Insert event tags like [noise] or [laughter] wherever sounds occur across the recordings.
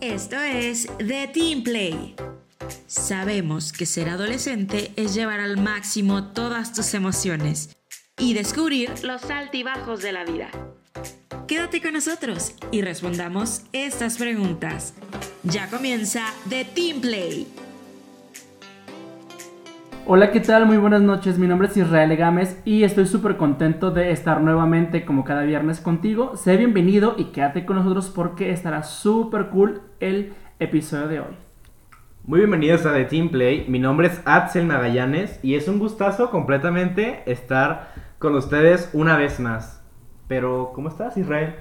Esto es The Team Play. Sabemos que ser adolescente es llevar al máximo todas tus emociones y descubrir los altibajos de la vida. Quédate con nosotros y respondamos estas preguntas. Ya comienza The Team Play. Hola, ¿qué tal? Muy buenas noches. Mi nombre es Israel Gámez y estoy súper contento de estar nuevamente como cada viernes contigo. Sé bienvenido y quédate con nosotros porque estará súper cool el episodio de hoy. Muy bienvenidos a The Team Play. Mi nombre es Axel Magallanes y es un gustazo completamente estar con ustedes una vez más. Pero, ¿cómo estás, Israel?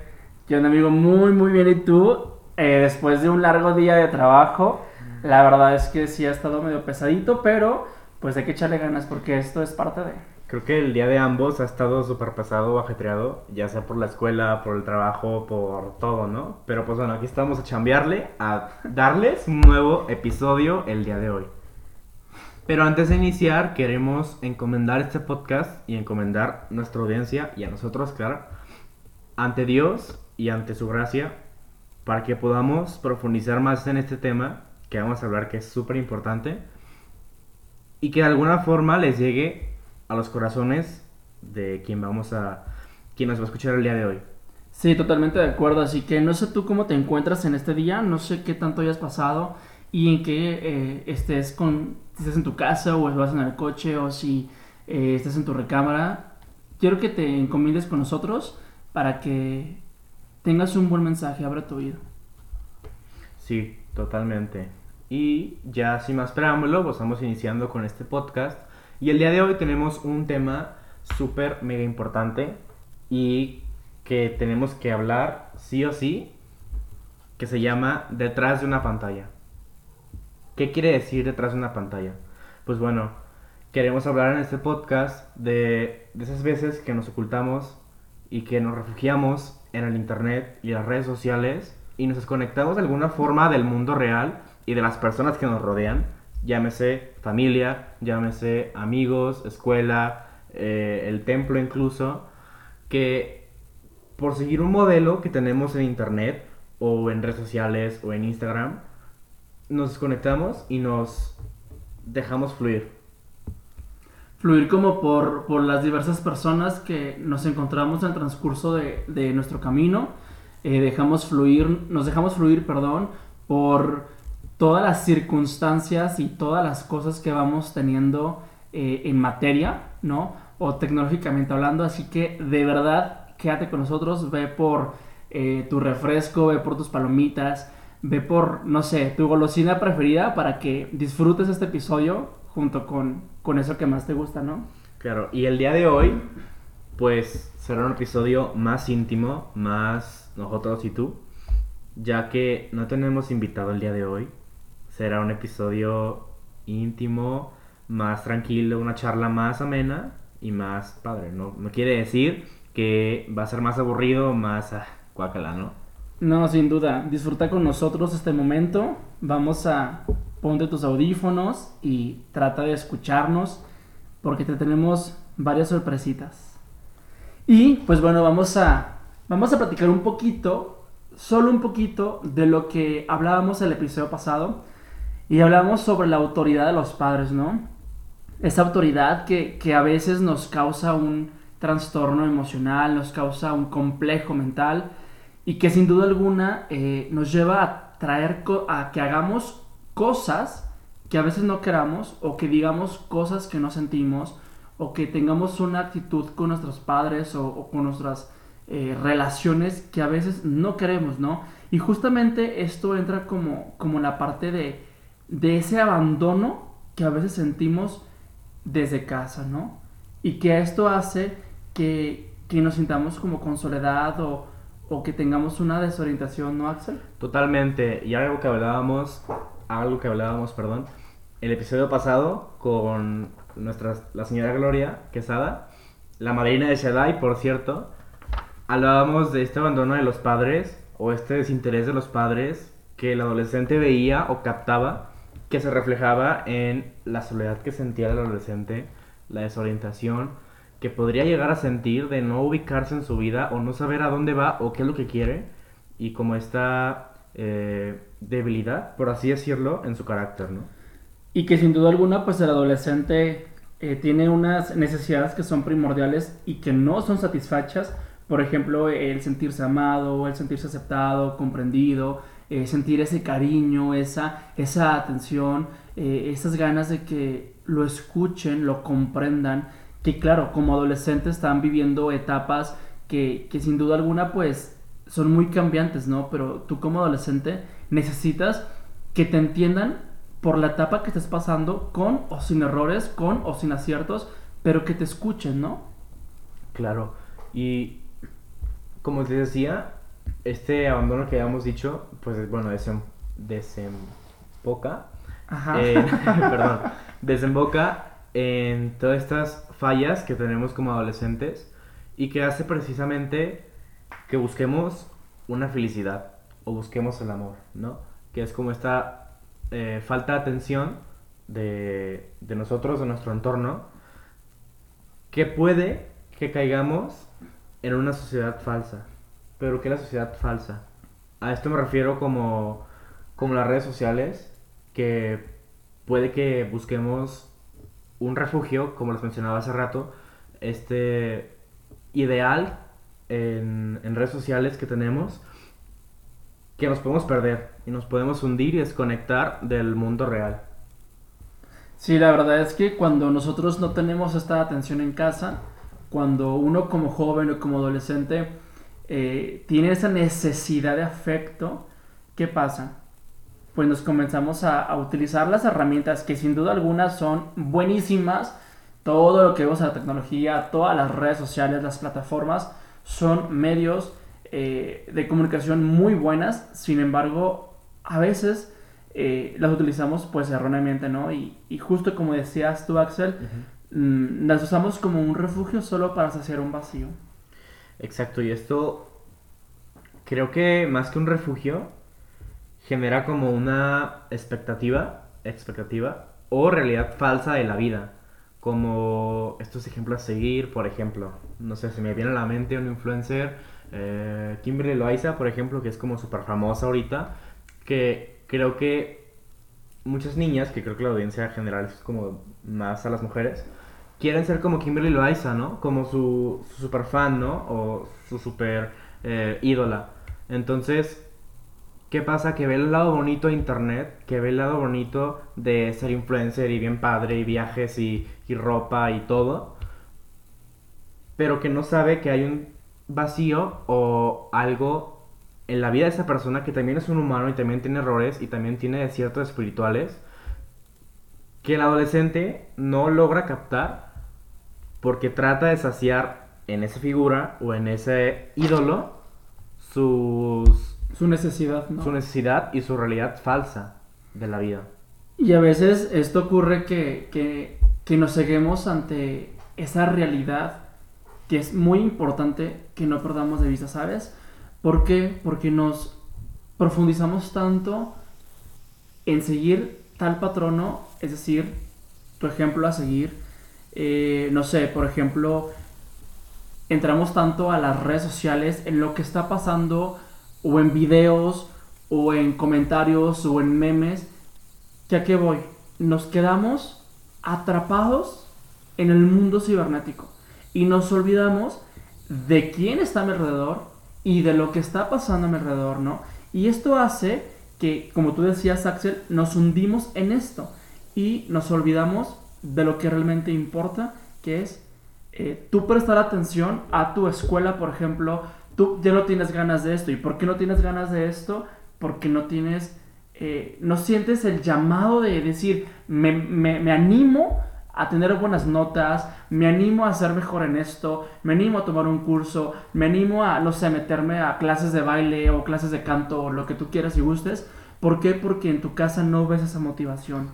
Yo, amigo, muy, muy bien. ¿Y tú? Eh, después de un largo día de trabajo, la verdad es que sí ha estado medio pesadito, pero pues hay que echarle ganas porque esto es parte de... Creo que el día de ambos ha estado súper pesado ajetreado, ya sea por la escuela, por el trabajo, por todo, ¿no? Pero pues bueno, aquí estamos a chambearle, a darles un nuevo episodio el día de hoy. Pero antes de iniciar, queremos encomendar este podcast y encomendar nuestra audiencia y a nosotros, claro, ante Dios y ante su gracia, para que podamos profundizar más en este tema que vamos a hablar que es súper importante y que de alguna forma les llegue a los corazones de quien vamos a quien nos va a escuchar el día de hoy. Sí, totalmente de acuerdo. Así que no sé tú cómo te encuentras en este día, no sé qué tanto hayas pasado y en qué eh, estés con, si estás en tu casa o vas en el coche o si eh, estás en tu recámara. Quiero que te encomiendes con nosotros para que tengas un buen mensaje, abra tu oído. Sí, totalmente. Y ya sin más preámbulo, pues estamos iniciando con este podcast. Y el día de hoy tenemos un tema súper mega importante y que tenemos que hablar sí o sí, que se llama detrás de una pantalla. ¿Qué quiere decir detrás de una pantalla? Pues bueno, queremos hablar en este podcast de, de esas veces que nos ocultamos y que nos refugiamos en el internet y las redes sociales y nos desconectamos de alguna forma del mundo real y de las personas que nos rodean, llámese familia, llámese amigos, escuela, eh, el templo incluso, que por seguir un modelo que tenemos en internet o en redes sociales o en Instagram, nos desconectamos y nos dejamos fluir. Fluir como por, por las diversas personas que nos encontramos en el transcurso de, de nuestro camino. Eh, dejamos fluir, nos dejamos fluir, perdón, por todas las circunstancias y todas las cosas que vamos teniendo eh, en materia, ¿no? O tecnológicamente hablando. Así que de verdad, quédate con nosotros, ve por eh, tu refresco, ve por tus palomitas, ve por, no sé, tu golosina preferida para que disfrutes este episodio junto con, con eso que más te gusta, ¿no? Claro, y el día de hoy, pues será un episodio más íntimo, más nosotros y tú, ya que no tenemos invitado el día de hoy será un episodio íntimo, más tranquilo, una charla más amena y más padre. No, no quiere decir que va a ser más aburrido, más ah, cuácala, ¿no? No, sin duda. Disfruta con nosotros este momento. Vamos a ponte tus audífonos y trata de escucharnos porque te tenemos varias sorpresitas. Y pues bueno, vamos a vamos a platicar un poquito, solo un poquito de lo que hablábamos el episodio pasado y hablamos sobre la autoridad de los padres, ¿no? Esa autoridad que, a veces nos causa un trastorno emocional, nos causa un complejo mental y que sin duda alguna eh, nos lleva a traer a que hagamos cosas que a veces no queramos o que digamos cosas que no sentimos o que tengamos una actitud con nuestros padres o, con nuestras eh, relaciones que a veces no queremos, ¿no? Y justamente esto entra como, como la parte de, de ese abandono que a veces sentimos desde casa, ¿no? Y que esto hace que, nos sintamos como con soledad o, que tengamos una desorientación, ¿no, Axel? Totalmente. Y algo que hablábamos, algo que hablábamos, perdón, el episodio pasado con nuestra, la señora Gloria Quesada, la madrina de Shaddai, por cierto, hablábamos de este abandono de los padres o este desinterés de los padres que el adolescente veía o captaba que se reflejaba en la soledad que sentía el adolescente, la desorientación que podría llegar a sentir de no ubicarse en su vida o no saber a dónde va o qué es lo que quiere y como esta eh, debilidad, por así decirlo, en su carácter, ¿no? Y que sin duda alguna, pues el adolescente eh, tiene unas necesidades que son primordiales y que no son satisfechas. Por ejemplo, el sentirse amado, el sentirse aceptado, comprendido, eh, sentir ese cariño, esa, esa atención, eh, esas ganas de que lo escuchen, lo comprendan. Que claro, como adolescentes están viviendo etapas que, que sin duda alguna pues son muy cambiantes, ¿no? Pero tú como adolescente necesitas que te entiendan por la etapa que estés pasando, con o sin errores, con o sin aciertos, pero que te escuchen, ¿no? Claro. Y como te decía, este abandono que habíamos dicho, pues bueno, desem desemboca. Ajá. en- [laughs] [laughs] perdón. Desemboca en todas estas fallas que tenemos como adolescentes y que hace precisamente que busquemos una felicidad o busquemos el amor, ¿no? Que es como esta eh, falta de atención de, de nosotros, de nuestro entorno, que puede que caigamos en una sociedad falsa. Pero ¿qué es la sociedad falsa? A esto me refiero como, como las redes sociales, que puede que busquemos un refugio, como les mencionaba hace rato, este ideal en, en redes sociales que tenemos, que nos podemos perder y nos podemos hundir y desconectar del mundo real. Sí, la verdad es que cuando nosotros no tenemos esta atención en casa, cuando uno como joven o como adolescente eh, tiene esa necesidad de afecto, ¿qué pasa? Pues nos comenzamos a, a utilizar las herramientas que sin duda alguna son buenísimas. Todo lo que vemos a la tecnología, todas las redes sociales, las plataformas, son medios eh, de comunicación muy buenas. Sin embargo, a veces eh, las utilizamos pues erróneamente, ¿no? Y, y justo como decías tú, Axel, mm, las usamos como un refugio solo para saciar un vacío. Exacto, y esto creo que más que un refugio genera como una expectativa, expectativa o realidad falsa de la vida. Como estos ejemplos a seguir, por ejemplo, no sé, se me viene a la mente un influencer, eh, Kimberly Loaiza, por ejemplo, que es como súper famosa ahorita, que creo que muchas niñas, que creo que la audiencia general es como más a las mujeres, quieren ser como Kimberly Loaiza, ¿no? Como su, su super fan, ¿no? O su super eh, ídola. Entonces, ¿qué pasa? Que ve el lado bonito de internet, que ve el lado bonito de ser influencer y bien padre y viajes y, y ropa y todo, pero que no sabe que hay un vacío o algo en la vida de esa persona que también es un humano y también tiene errores y también tiene desiertos espirituales que el adolescente no logra captar porque trata de saciar en esa figura o en ese ídolo sus, Su necesidad, ¿no? su necesidad y su realidad falsa de la vida. Y a veces esto ocurre que, que, que nos ceguemos ante esa realidad que es muy importante que no perdamos de vista, ¿sabes? ¿Por qué? Porque nos profundizamos tanto en seguir tal patrono, es decir, tu ejemplo a seguir. Eh, no sé, por ejemplo, entramos tanto a las redes sociales en lo que está pasando o en videos o en comentarios o en memes que a qué voy nos quedamos atrapados en el mundo cibernético y nos olvidamos de quién está a mi alrededor y de lo que está pasando a mi alrededor, ¿no? Y esto hace que, como tú decías, Axel, nos hundimos en esto y nos olvidamos de lo que realmente importa, que es eh, tú prestar atención a tu escuela, por ejemplo, tú ya no tienes ganas de esto. ¿Y por qué no tienes ganas de esto? Porque no tienes, eh, no sientes el llamado de decir, me, me- me animo a tener buenas notas, me animo a ser mejor en esto, me animo a tomar un curso, me animo a, no sé, meterme a clases de baile o clases de canto o lo que tú quieras y gustes. ¿Por qué? Porque en tu casa no ves esa motivación.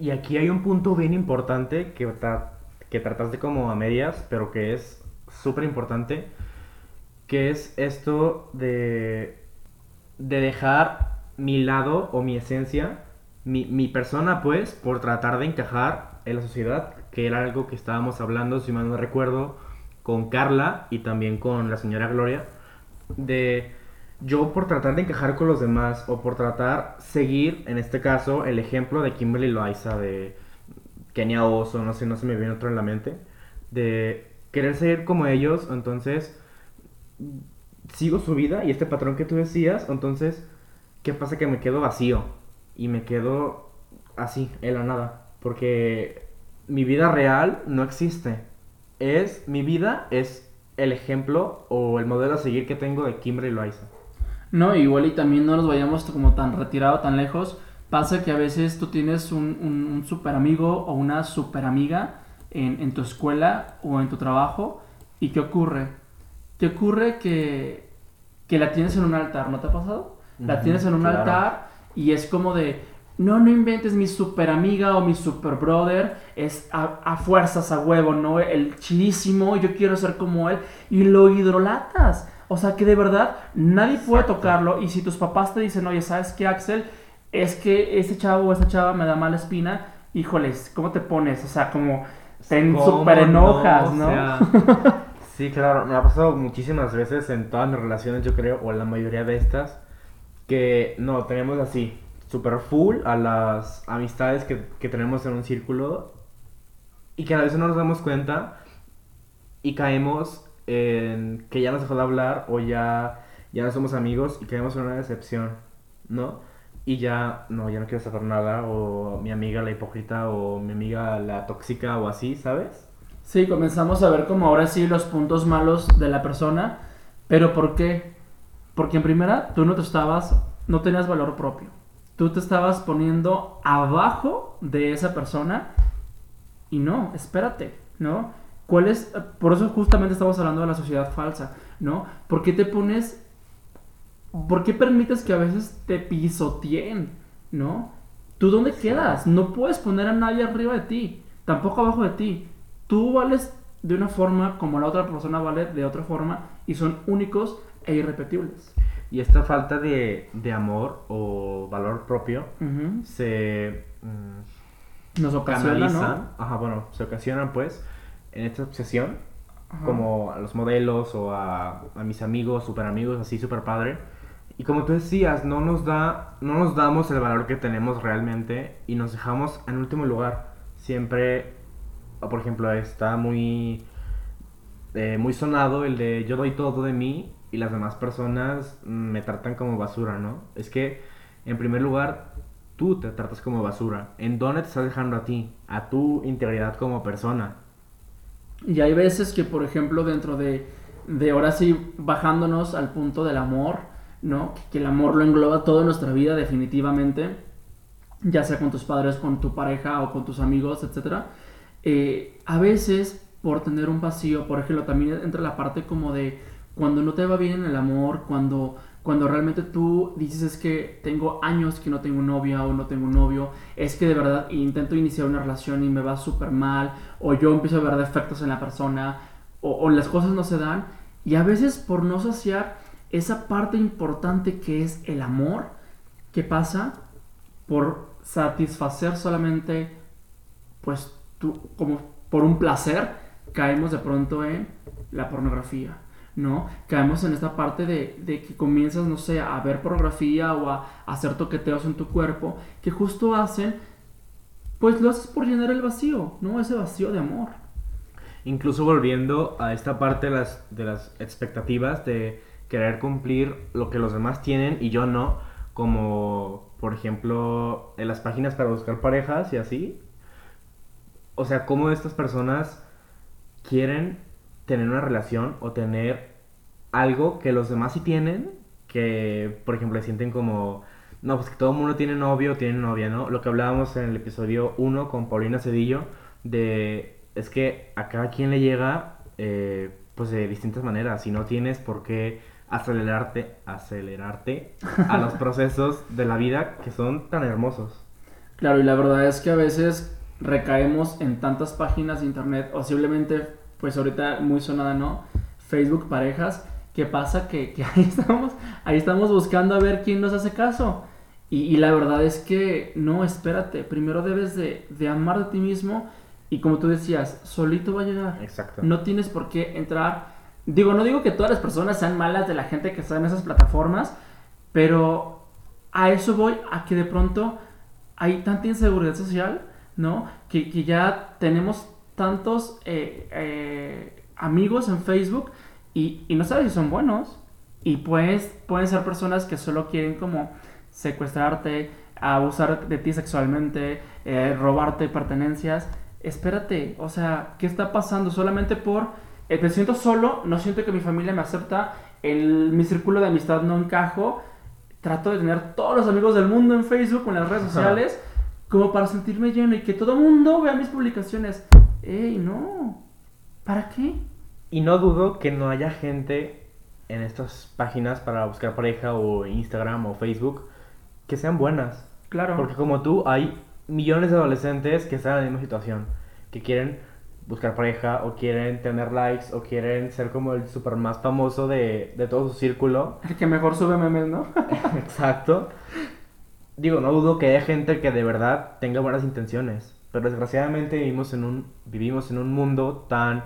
Y aquí hay un punto bien importante que, tra- que trataste como a medias, pero que es súper importante, que es esto de, de dejar mi lado o mi esencia, mi, mi persona pues, por tratar de encajar en la sociedad, que era algo que estábamos hablando, si mal no recuerdo, con Carla y también con la señora Gloria, de yo por tratar de encajar con los demás o por tratar seguir, en este caso, el ejemplo de Kimberly Loaiza, de Kenia Oso, no sé, no se me viene otro en la mente, de querer seguir como ellos, entonces sigo su vida y este patrón que tú decías, entonces, ¿qué pasa? Que me quedo vacío y me quedo así, en la nada, porque mi vida real no existe. Es, mi vida es el ejemplo o el modelo a seguir que tengo de Kimberly Loaiza. No, igual y también no nos vayamos como tan retirado, tan lejos. Pasa que a veces tú tienes un, un, super amigo o una super amiga en, en, tu escuela o en tu trabajo. ¿Y qué ocurre? Te ocurre que, que la tienes en un altar, ¿no te ha pasado? La tienes en un altar y es como de, no, no inventes mi super amiga o mi super brother, es a, a, fuerzas, a huevo, ¿no? El chidísimo, yo quiero ser como él, y lo hidrolatas. O sea que de verdad nadie puede tocarlo. Y si tus papás te dicen, oye, ¿sabes qué, Axel? Es que ese chavo o esa chava me da mala espina. Híjoles, ¿cómo te pones? O sea, como te súper enojas, ¿no? [laughs] sí, claro. Me ha pasado muchísimas veces en todas mis relaciones, yo creo, o en la mayoría de estas, que no, tenemos así, súper full a las amistades que, que tenemos en un círculo y que a veces no nos damos cuenta y caemos que ya nos dejó de hablar o ya, ya no somos amigos y quedamos en una decepción, ¿no? Y ya, no, ya no quiero saber nada, o mi amiga la hipócrita, o mi amiga la tóxica, o así, ¿sabes? Sí, comenzamos a ver como ahora sí los puntos malos de la persona, pero ¿por qué? Porque en primera, tú no te estabas, no tenías valor propio. Tú te estabas poniendo abajo de esa persona y no, espérate, ¿no? ¿Cuál es? Por eso justamente estamos hablando de la sociedad falsa, ¿no? ¿Por qué te pones... ¿Por qué permites que a veces te pisoteen, ¿no? ¿Tú dónde quedas? No puedes poner a nadie arriba de ti, tampoco abajo de ti. Tú vales de una forma como la otra persona vale de otra forma y son únicos e irrepetibles. Y esta falta de, de amor o valor propio se... Mm, Nos ocasiona, ¿no? Ajá, bueno, se ocasionan pues en esta obsesión, como a los modelos o a, a mis amigos, super amigos, así super padre. Y como tú decías, no nos, da, no nos damos el valor que tenemos realmente y nos dejamos en último lugar. Siempre, por ejemplo, está muy, eh, muy sonado el de yo doy todo de mí y las demás personas me tratan como basura, ¿no? Es que, en primer lugar, tú te tratas como basura. ¿En dónde te estás dejando a ti? A tu integridad como persona. Y hay veces que, por ejemplo, dentro de, de ahora sí, bajándonos al punto del amor, ¿no? Que, el amor lo engloba toda nuestra vida definitivamente, ya sea con tus padres, con tu pareja o con tus amigos, etc. Eh, a veces, por tener un vacío, por ejemplo, también entra la parte como de cuando no te va bien en el amor, cuando cuando realmente tú dices es que tengo años que no tengo novia o no tengo novio, es que de verdad intento iniciar una relación y me va súper mal, o yo empiezo a ver defectos en la persona, o, las cosas no se dan, y a veces por no saciar esa parte importante que es el amor, que pasa por satisfacer solamente, pues tú, como por un placer, caemos de pronto en la pornografía ¿no? Caemos en esta parte de, que comienzas, no sé, a ver pornografía o a, hacer toqueteos en tu cuerpo, que justo hacen, pues lo haces por llenar el vacío, ¿no? Ese vacío de amor. Incluso volviendo a esta parte de las, de las expectativas de querer cumplir lo que los demás tienen y yo no, como por ejemplo en las páginas para buscar parejas y así. O sea, cómo estas personas quieren tener una relación o tener algo que los demás sí tienen, que por ejemplo sienten como, no, pues que todo el mundo tiene novio o tiene novia, ¿no? Lo que hablábamos en el episodio 1 con Paulina Cedillo, de, es que a cada quien le llega, eh, pues de distintas maneras, si no tienes por qué acelerarte, acelerarte a los [laughs] procesos de la vida que son tan hermosos. Claro, y la verdad es que a veces recaemos en tantas páginas de internet o simplemente pues ahorita muy sonada, ¿no? Facebook parejas. ¿Qué pasa? Que, [laughs] ahí, estamos, ahí estamos buscando a ver quién nos hace caso. Y, la verdad es que no, espérate. Primero debes de, de amar de ti mismo. Y como tú decías, solito va a llegar. Exacto. No tienes por qué entrar Digo, no digo que todas las personas sean malas de la gente que está en esas plataformas, pero a eso voy, a que de pronto hay tanta inseguridad social, ¿no? Que, que ya tenemos tantos eh, eh, amigos en Facebook y, y no sabes si son buenos. Y pues pueden ser personas que solo quieren como secuestrarte, abusar de ti sexualmente, eh, robarte pertenencias. Espérate, o sea, ¿qué está pasando? Solamente por... eh, te siento solo, no siento que mi familia me acepta, el, mi círculo de amistad no encajo. Trato de tener todos los amigos del mundo en Facebook, en las redes Ajá. sociales, como para sentirme lleno y que todo el mundo vea mis publicaciones. ¡Ey, no! ¿Para qué? Y no dudo que no haya gente en estas páginas para buscar pareja o Instagram o Facebook que sean buenas. Claro. Porque como tú, hay millones de adolescentes que están en la misma situación, que quieren buscar pareja o quieren tener likes o quieren ser como el super más famoso de, de todo su círculo. El que mejor sube memes, ¿no? [laughs] Exacto. Digo, no dudo que haya gente que de verdad tenga buenas intenciones, pero desgraciadamente vivimos en un, vivimos en un mundo tan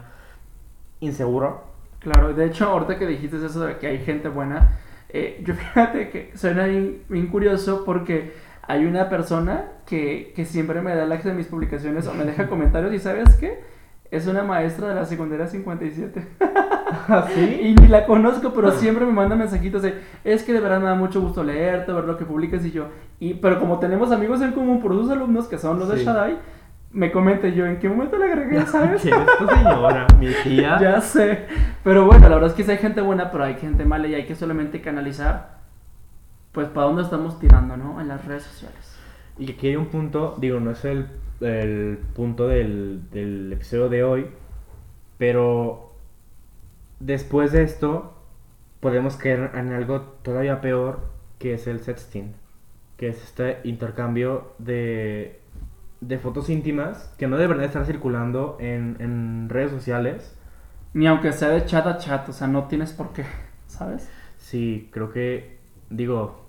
inseguro. Claro, de hecho, ahorita que dijiste eso de que hay gente buena, eh, yo [laughs] fíjate que suena bien, bien curioso porque hay una persona que, que siempre me da likes de mis publicaciones o me deja [laughs] comentarios y ¿sabes qué? Es una maestra de la secundaria 57. [laughs] ¿Así? Y ni la conozco, pero siempre me manda mensajitos de, es que de verdad me da mucho gusto leerte, ver lo que publicas y yo. Y, pero como tenemos amigos en común por sus alumnos que son los de Sí. Shaddai, me comenta yo, ¿en qué momento le agregué, sabes? ¿Quién es tu señora? Mi tía. [laughs] Ya sé. Pero bueno, la verdad es que sí hay gente buena, pero hay gente mala y hay que solamente canalizar, pues, para dónde estamos tirando, ¿no? En las redes sociales. Y aquí hay un punto, digo, no es el, el punto del, del episodio de hoy, pero después de esto podemos caer en algo todavía peor, que es el sexting, que es este intercambio de, de fotos íntimas que no deberían estar circulando en, en redes sociales. Ni aunque sea de chat a chat, o sea, no tienes por qué, ¿sabes? Sí, creo que, digo,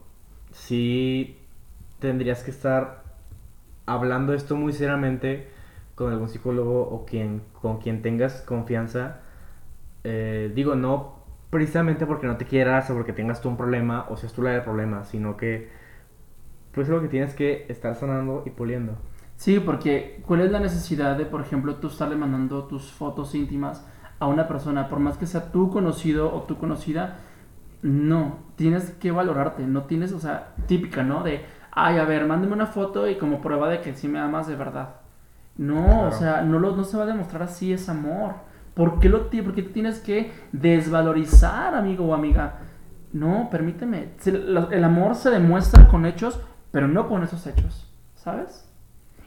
sí tendrías que estar hablando esto muy seriamente con algún psicólogo o quien, con quien tengas confianza. Eh, digo, no precisamente porque no te quieras o porque tengas tú un problema o seas tú la del problema, sino que pues es lo que tienes que estar sanando y puliendo. Sí, porque ¿cuál es la necesidad de, por ejemplo, tú estarle mandando tus fotos íntimas a una persona, por más que sea tú conocido o tú conocida? No, tienes que valorarte, no tienes, o sea, típica, ¿no? De, ay, a ver, mándame una foto y como prueba de que sí me amas de verdad. No, o sea, no, lo, no se va a demostrar así, es amor. ¿Por qué, lo, ti- por qué te tienes que desvalorizar, amigo o amiga? No, permíteme. El amor se demuestra con hechos, pero no con esos hechos, ¿sabes?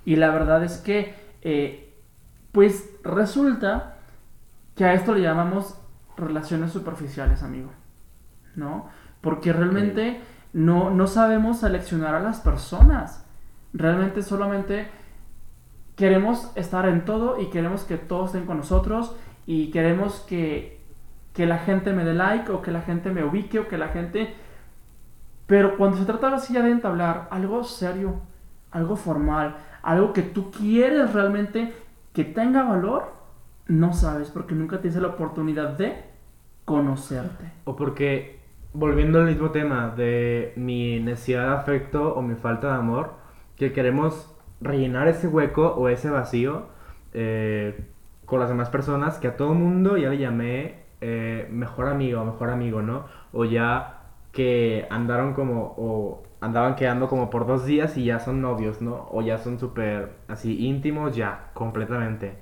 Y la verdad es que, eh, pues resulta que a esto le llamamos relaciones superficiales, amigo. ¿No? Porque realmente no, no sabemos seleccionar a las personas. Realmente solamente queremos estar en todo y queremos que todos estén con nosotros y queremos que, que la gente me dé like o que la gente me ubique o que la gente... Pero cuando se trata así ya de entablar algo serio, algo formal, algo que tú quieres realmente que tenga valor, no sabes porque nunca tienes la oportunidad de conocerte. O porque, volviendo al mismo tema de mi necesidad de afecto o mi falta de amor, que queremos rellenar ese hueco o ese vacío eh, con las demás personas que a todo mundo ya le llamé eh, mejor amigo mejor amigo, ¿no? O ya que andaron como, o andaban quedando como por dos días y ya son novios, ¿no? O ya son súper así íntimos, ya, completamente.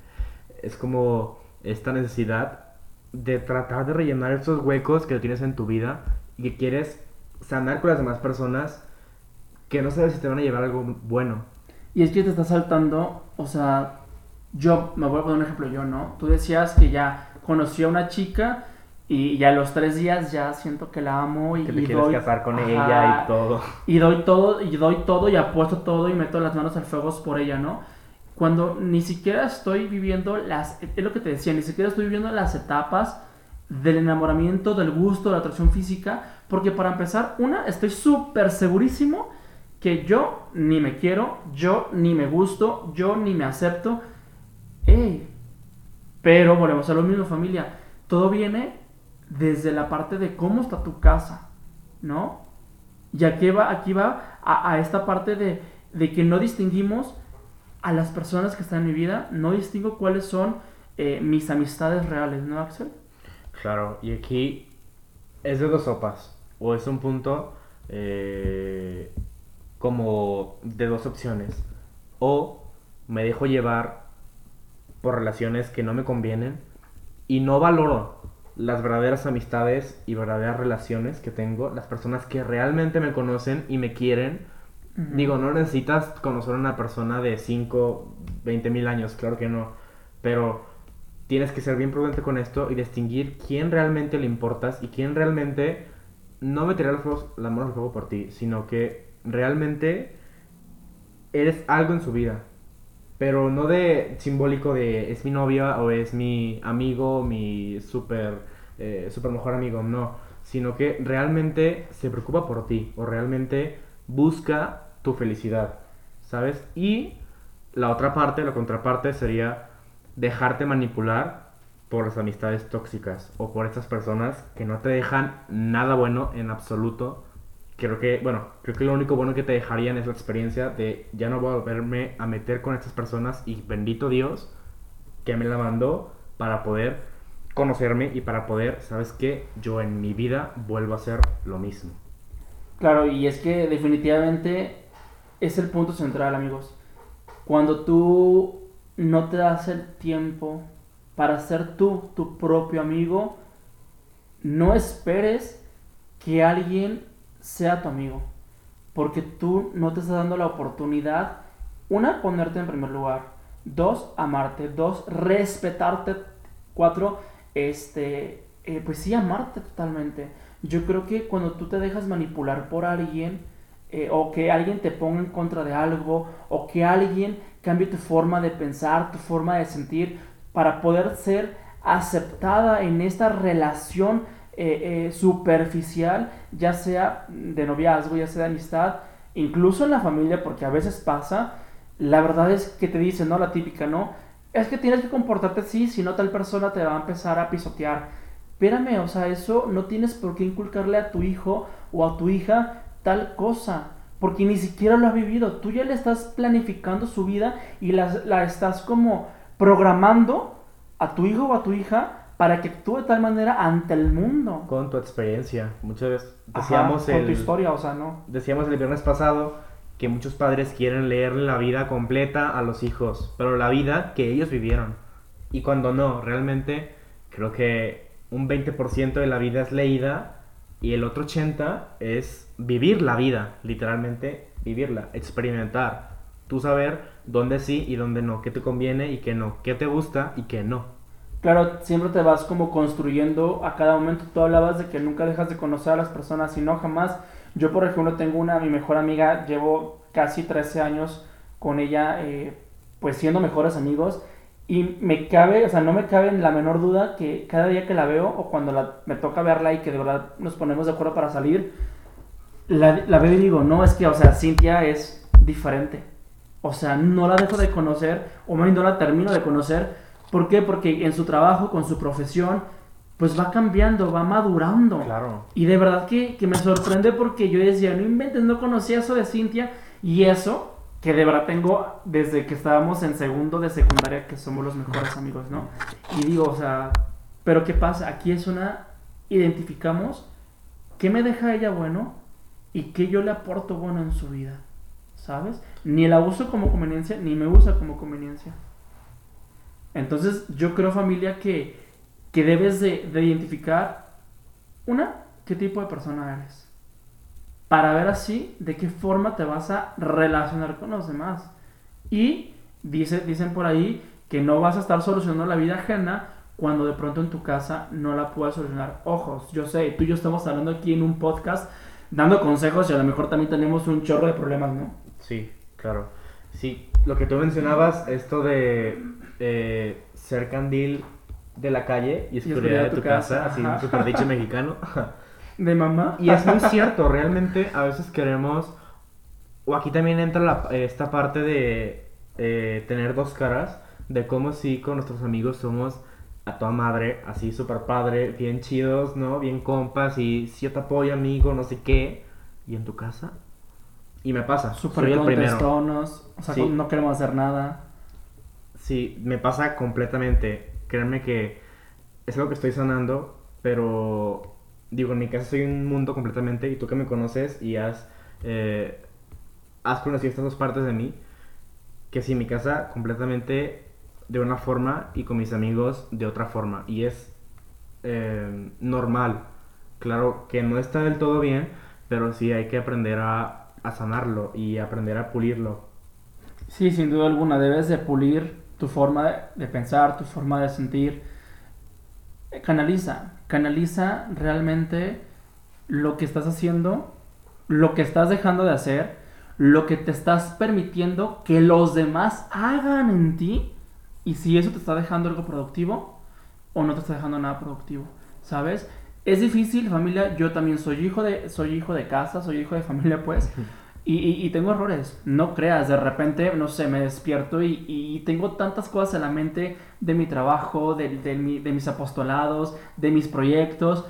Es como esta necesidad de tratar de rellenar esos huecos que tienes en tu vida y que quieres sanar con las demás personas que no sabes si te van a llevar algo bueno. Y es que te está saltando, o sea, yo, me voy a poner un ejemplo yo, ¿no? Tú decías que ya conocí a una chica y ya a los tres días ya siento que la amo y, Que te y quieres doy- casar con Ajá, ella y todo. Y doy todo, y doy todo, y apuesto todo, y meto las manos al fuego por ella, ¿no? Cuando ni siquiera estoy viviendo las, es lo que te decía, ni siquiera estoy viviendo las etapas del enamoramiento, del gusto, de la atracción física, porque para empezar, una, estoy súper segurísimo que yo ni me quiero, yo ni me gusto, yo ni me acepto. Pero volvemos a lo mismo, familia. Todo viene desde la parte de cómo está tu casa, ¿no? Y aquí va, aquí va a, esta parte de, de, que no distinguimos a las personas que están en mi vida, no distingo cuáles son eh, mis amistades reales, ¿no, Axel? Claro, y aquí es de dos sopas, o es un punto eh, como de dos opciones, o me dejo llevar por relaciones que no me convienen y no valoro las verdaderas amistades y verdaderas relaciones que tengo, las personas que realmente me conocen y me quieren. Digo, no necesitas conocer a una persona de 5, 20 mil años, claro que no, pero tienes que ser bien prudente con esto y distinguir quién realmente le importas y quién realmente no meterá la mano al fuego por ti, sino que realmente eres algo en su vida. Pero no de simbólico de es mi novia o es mi amigo, mi super, eh, super mejor amigo, no. Sino que realmente se preocupa por ti o realmente busca tu felicidad, ¿sabes? Y la otra parte, la contraparte sería dejarte manipular por las amistades tóxicas o por estas personas que no te dejan nada bueno en absoluto creo que, bueno, creo que lo único bueno que te dejarían es la experiencia de ya no voy a volverme a meter con estas personas y bendito Dios que me la mandó para poder conocerme y para poder, ¿sabes qué? Yo en mi vida vuelvo a hacer lo mismo. Claro, y es que definitivamente es el punto central, amigos. Cuando tú no te das el tiempo para ser tú tu propio amigo, no esperes que alguien sea tu amigo. Porque tú no te estás dando la oportunidad, una, ponerte en primer lugar, dos, amarte, dos, respetarte, cuatro, este, eh, pues sí, amarte totalmente. Yo creo que cuando tú te dejas manipular por alguien, eh, o que alguien te ponga en contra de algo, o que alguien cambie tu forma de pensar, tu forma de sentir, para poder ser aceptada en esta relación eh, eh, superficial, ya sea de noviazgo, ya sea de amistad, incluso en la familia, porque a veces pasa, la verdad es que te dicen, ¿no? La típica, ¿no? Es que tienes que comportarte así, si no tal persona te va a empezar a pisotear. Espérame, o sea, eso no tienes por qué inculcarle a tu hijo o a tu hija tal cosa, porque ni siquiera lo has vivido. Tú ya le estás planificando su vida y la, la estás como programando a tu hijo o a tu hija para que actúe de tal manera ante el mundo. Con tu experiencia. Muchas veces decíamos con tu historia, o sea, no. Decíamos el viernes pasado que muchos padres quieren leerle la vida completa a los hijos, pero la vida que ellos vivieron. Y cuando no, realmente creo que un 20% de la vida es leída y el otro 80% es vivir la vida, literalmente vivirla, experimentar, tú saber dónde sí y dónde no, qué te conviene y qué no, qué te gusta y qué no claro, siempre te vas como construyendo a cada momento. Tú hablabas de que nunca dejas de conocer a las personas y no jamás. Yo, por ejemplo, tengo una, mi mejor amiga, llevo casi 13 años con ella, eh, pues siendo mejores amigos. Y me cabe, o sea, no me cabe la menor duda que cada día que la veo o cuando la, me toca verla y que de verdad nos ponemos de acuerdo para salir, la, la veo y digo, no, es que, o sea, Cintia es diferente. O sea, no la dejo de conocer, o más no la termino de conocer, ¿Por qué? Porque en su trabajo, con su profesión, pues va cambiando, va madurando. Claro. Y de verdad que, me sorprende porque yo decía, no inventes, no conocía eso de Cintia. Y eso, que de verdad tengo desde que estábamos en segundo de secundaria, que somos los mejores amigos, ¿no? Y digo, o sea, pero ¿qué pasa? Aquí es una, identificamos qué me deja ella bueno y qué yo le aporto bueno en su vida, ¿sabes? Ni la uso como conveniencia, ni me usa como conveniencia. Entonces yo creo familia que, debes de, identificar, una, qué tipo de persona eres. Para ver así de qué forma te vas a relacionar con los demás. Y dice, dicen por ahí que no vas a estar solucionando la vida ajena cuando de pronto en tu casa no la puedas solucionar. Ojos, yo sé, tú y yo estamos hablando aquí en un podcast dando consejos y a lo mejor también tenemos un chorro de problemas, ¿no? Sí, claro. Sí, lo que tú mencionabas, esto de eh, ser candil de la calle y oscuridad de tu, casa, así un super dicho [laughs] mexicano. De mamá. Y es muy cierto, realmente a veces queremos, o aquí también entra esta parte de eh, tener dos caras, de cómo si con nuestros amigos somos a toda madre, así súper padre, bien chidos, ¿no? Bien compas y si yo te apoyo, amigo, no sé qué. ¿Y en tu casa? Y me pasa, Súper contestonos, o sea, Sí. no queremos hacer nada. Sí, me pasa completamente. Créanme que es algo que estoy sanando, pero digo, en mi casa soy un mundo completamente y tú que me conoces y has, eh, has conocido estas dos partes de mí, que sí, mi casa completamente de una forma y con mis amigos de otra forma. Y es eh, normal. Claro que no está del todo bien, pero sí hay que aprender a, a sanarlo y aprender a pulirlo. Sí, sin duda alguna, debes de pulir tu forma de, de pensar, tu forma de sentir. Eh, Canaliza, canaliza realmente lo que estás haciendo, lo que estás dejando de hacer, lo que te estás permitiendo que los demás hagan en ti y si eso te está dejando algo productivo o no te está dejando nada productivo, ¿sabes? Es difícil, familia, yo también soy hijo de, soy hijo de casa, soy hijo de familia, pues. [laughs] Y, y- y tengo errores, no creas, de repente, no sé, me despierto y, y tengo tantas cosas en la mente de mi trabajo, de, de mi- de mis apostolados, de mis proyectos,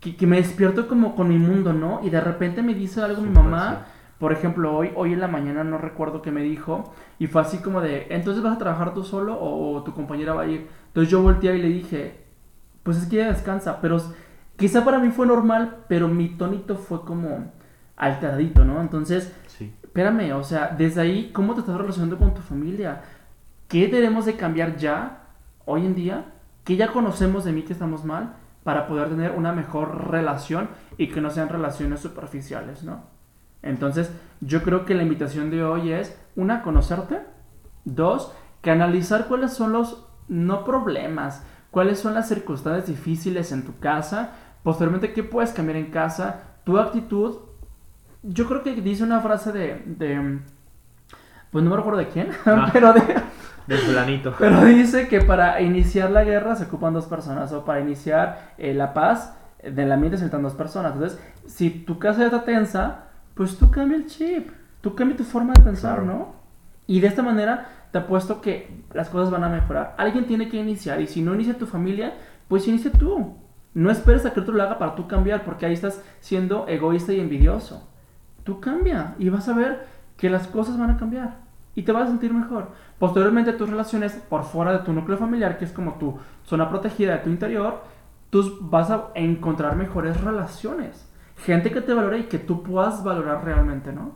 que, que me despierto como con mi mundo, ¿no? Y de repente me dice algo mi mamá, por ejemplo, hoy, hoy en la mañana no recuerdo qué me dijo, y fue así como de, ¿entonces vas a trabajar tú solo o, o tu compañera va a ir? Entonces yo volteé y le dije, pues es que ella descansa, pero quizá para mí fue normal, pero mi tonito fue como alteradito, ¿no? Entonces, Sí. espérame, o sea, desde ahí, ¿cómo te estás relacionando con tu familia? ¿Qué debemos de cambiar ya, hoy en día? ¿Qué ya conocemos de mí que estamos mal? Para poder tener una mejor relación y que no sean relaciones superficiales, ¿no? Entonces, yo creo que la invitación de hoy es, una, conocerte, dos, que analizar cuáles son los, no problemas, cuáles son las circunstancias difíciles en tu casa, posteriormente qué puedes cambiar en casa, tu actitud. Yo creo que dice una frase de, de pues no me recuerdo de quién, [laughs] Ah. pero, de, Del fulanito. [laughs] pero dice que para iniciar la guerra se ocupan dos personas, o para iniciar eh, la paz eh, del ambiente se necesitan dos personas. Entonces, si tu casa ya está tensa, pues tú cambia el chip, tú cambia tu forma de pensar, Claro. ¿no? Y de esta manera te apuesto que las cosas van a mejorar. Alguien tiene que iniciar y si no inicia tu familia, pues inicia tú. No esperes a que otro lo haga para tú cambiar porque ahí estás siendo egoísta y envidioso. Tú cambia y vas a ver que las cosas van a cambiar y te vas a sentir mejor. Posteriormente tus relaciones por fuera de tu núcleo familiar, que es como tu zona protegida de tu interior, tú vas a encontrar mejores relaciones. Gente que te valore y que tú puedas valorar realmente, ¿no?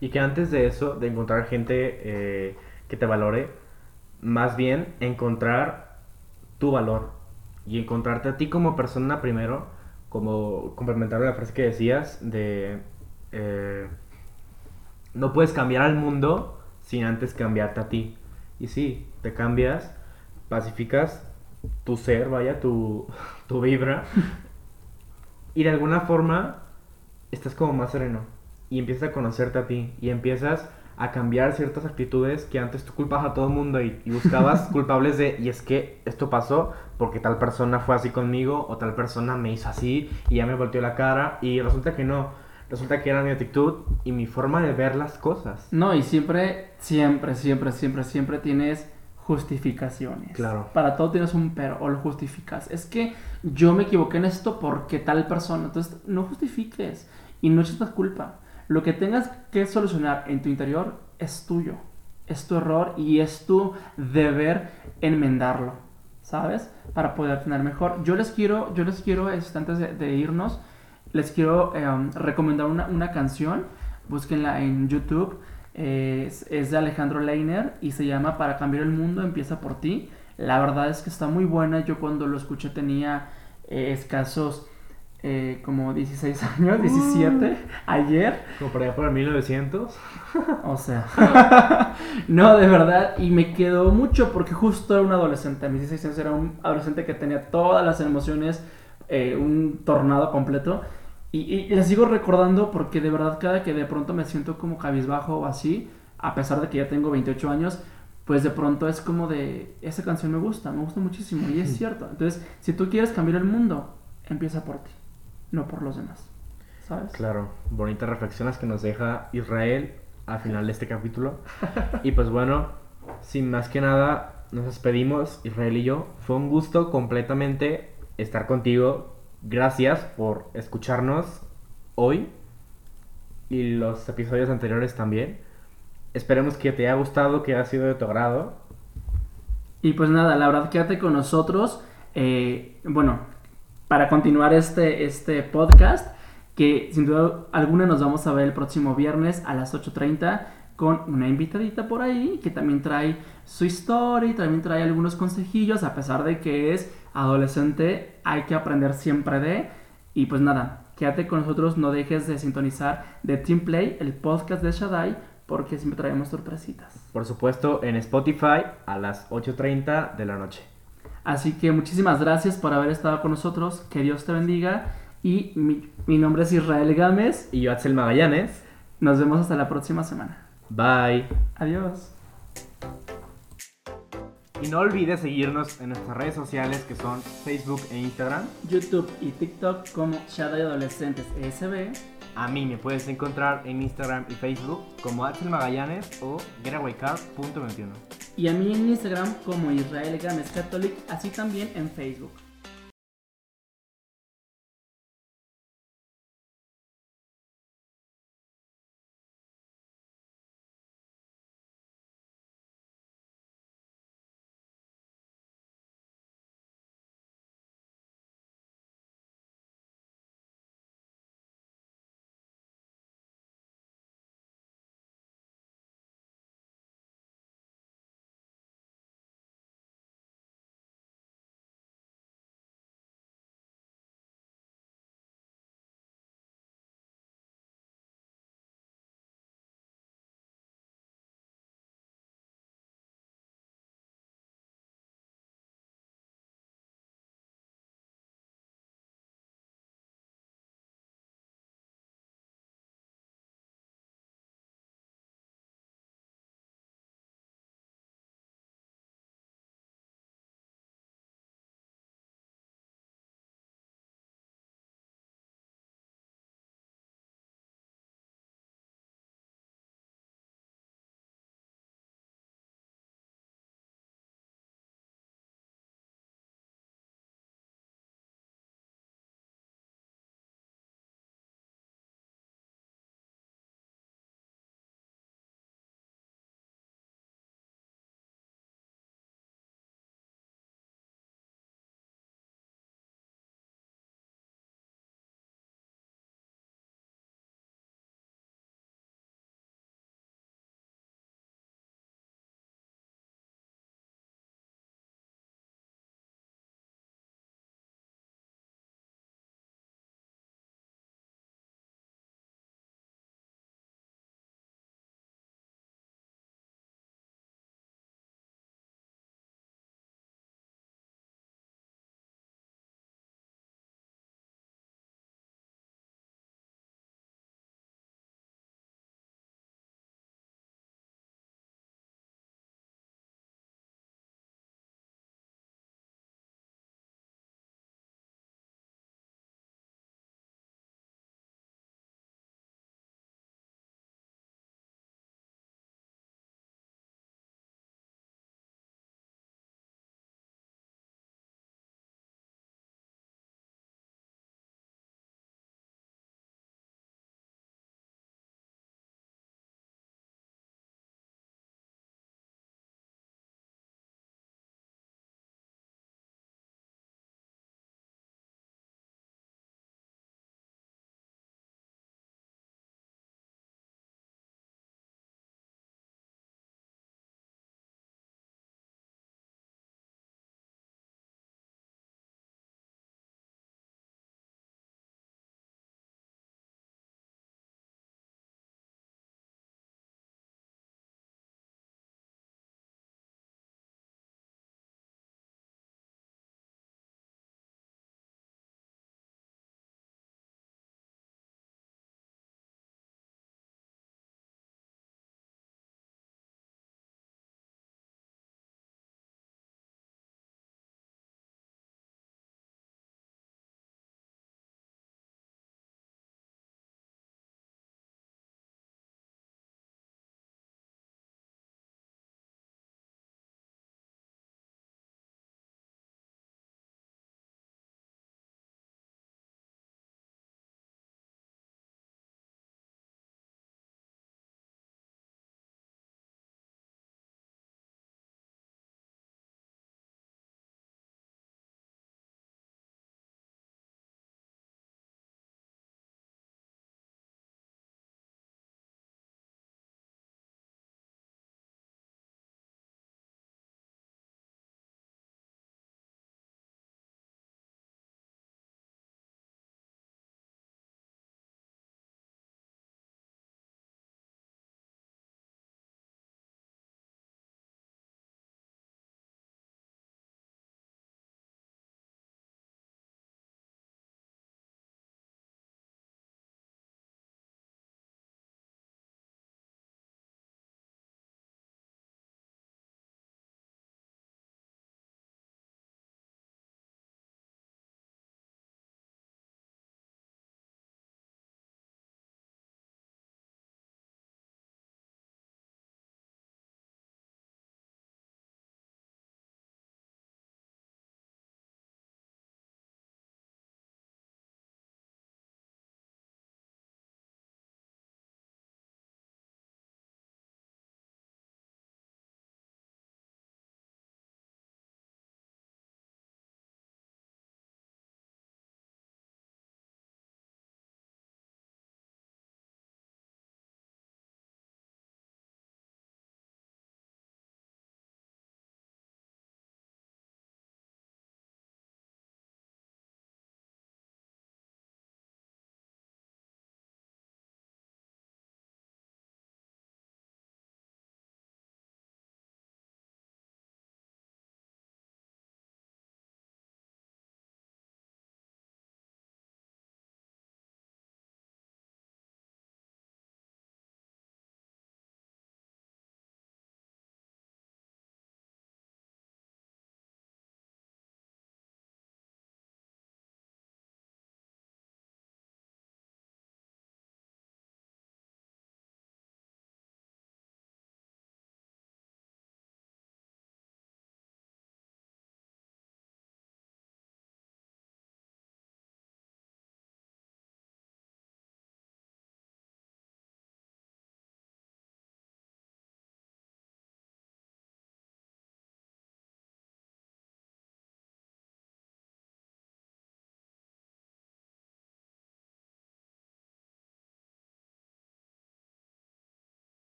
Y que antes de eso, de encontrar gente eh, que te valore, más bien encontrar tu valor y encontrarte a ti como persona primero, como complementar la frase que decías de eh, no puedes cambiar al mundo sin antes cambiarte a ti. Y sí, te cambias, pacificas tu ser, vaya, tu, [laughs] tu vibra, y de alguna forma estás como más sereno y empiezas a conocerte a ti y empiezas a cambiar ciertas actitudes que antes tú culpabas a todo el mundo y, y buscabas [laughs] culpables de, y es que esto pasó porque tal persona fue así conmigo o tal persona me hizo así y ya me volteó la cara y resulta que no, resulta que era mi actitud y mi forma de ver las cosas. No, y siempre, siempre, siempre, siempre, siempre tienes justificaciones. Claro. Para todo tienes un pero o lo justificas. Es que yo me equivoqué en esto porque tal persona. Entonces, no justifiques y no eches la culpa. Lo que tengas que solucionar en tu interior es tuyo. Es tu error y es tu deber enmendarlo. ¿Sabes? Para poder tener mejor. Yo les quiero, yo les quiero, este, antes de, de irnos, les quiero eh, um, recomendar una, una canción. Búsquenla en YouTube. Es, es de Alejandro Leiner y se llama Para cambiar el mundo empieza por ti. La verdad es que está muy buena. Yo cuando lo escuché tenía eh, escasos eh, como 16 [laughs] años, 17, ayer. Como por allá por el 1900. O sea, [laughs] no, de verdad, y me quedó mucho porque justo era un adolescente, a mis 16 años era un adolescente que tenía todas las emociones, eh, un tornado completo, y, y sigo recordando porque de verdad cada que de pronto me siento como cabizbajo o así, a pesar de que ya tengo 28 años, pues de pronto es como de, esa canción me gusta, me gusta muchísimo, y es cierto. Entonces, si tú quieres cambiar el mundo, empieza por ti, no por los demás, ¿sabes? Claro, bonitas reflexiones que nos deja Israel al final de este capítulo. Y pues bueno, sin más que nada, nos despedimos, Israel y yo. Fue un gusto completamente estar contigo. Gracias por escucharnos hoy y los episodios anteriores también. Esperemos que te haya gustado, que haya sido de tu agrado. Y pues nada, la verdad, quédate con nosotros. Eh, bueno, para continuar este, este podcast, que sin duda alguna nos vamos a ver el próximo viernes a las 8.30 con una invitadita por ahí que también trae su historia y también trae algunos consejillos, a pesar de que es adolescente, hay que aprender siempre de. Y pues nada, quédate con nosotros, no dejes de sintonizar de Team Play, el podcast de Shaddai, porque siempre traemos sorpresitas. Por supuesto, en Spotify a las 8.30 de la noche. Así que muchísimas gracias por haber estado con nosotros, que Dios te bendiga. Y mi, mi nombre es Israel Gámez. Y yo, Axel Magallanes. Nos vemos hasta la próxima semana. Bye. Adiós. Y no olvides seguirnos en nuestras redes sociales que son Facebook e Instagram. YouTube y TikTok como Shadow Adolescentes ESB. A mí me puedes encontrar en Instagram y Facebook como Axel Magallanes o getawaycar.21. Y a mí en Instagram como Israel Gámez Catholic, así también en Facebook.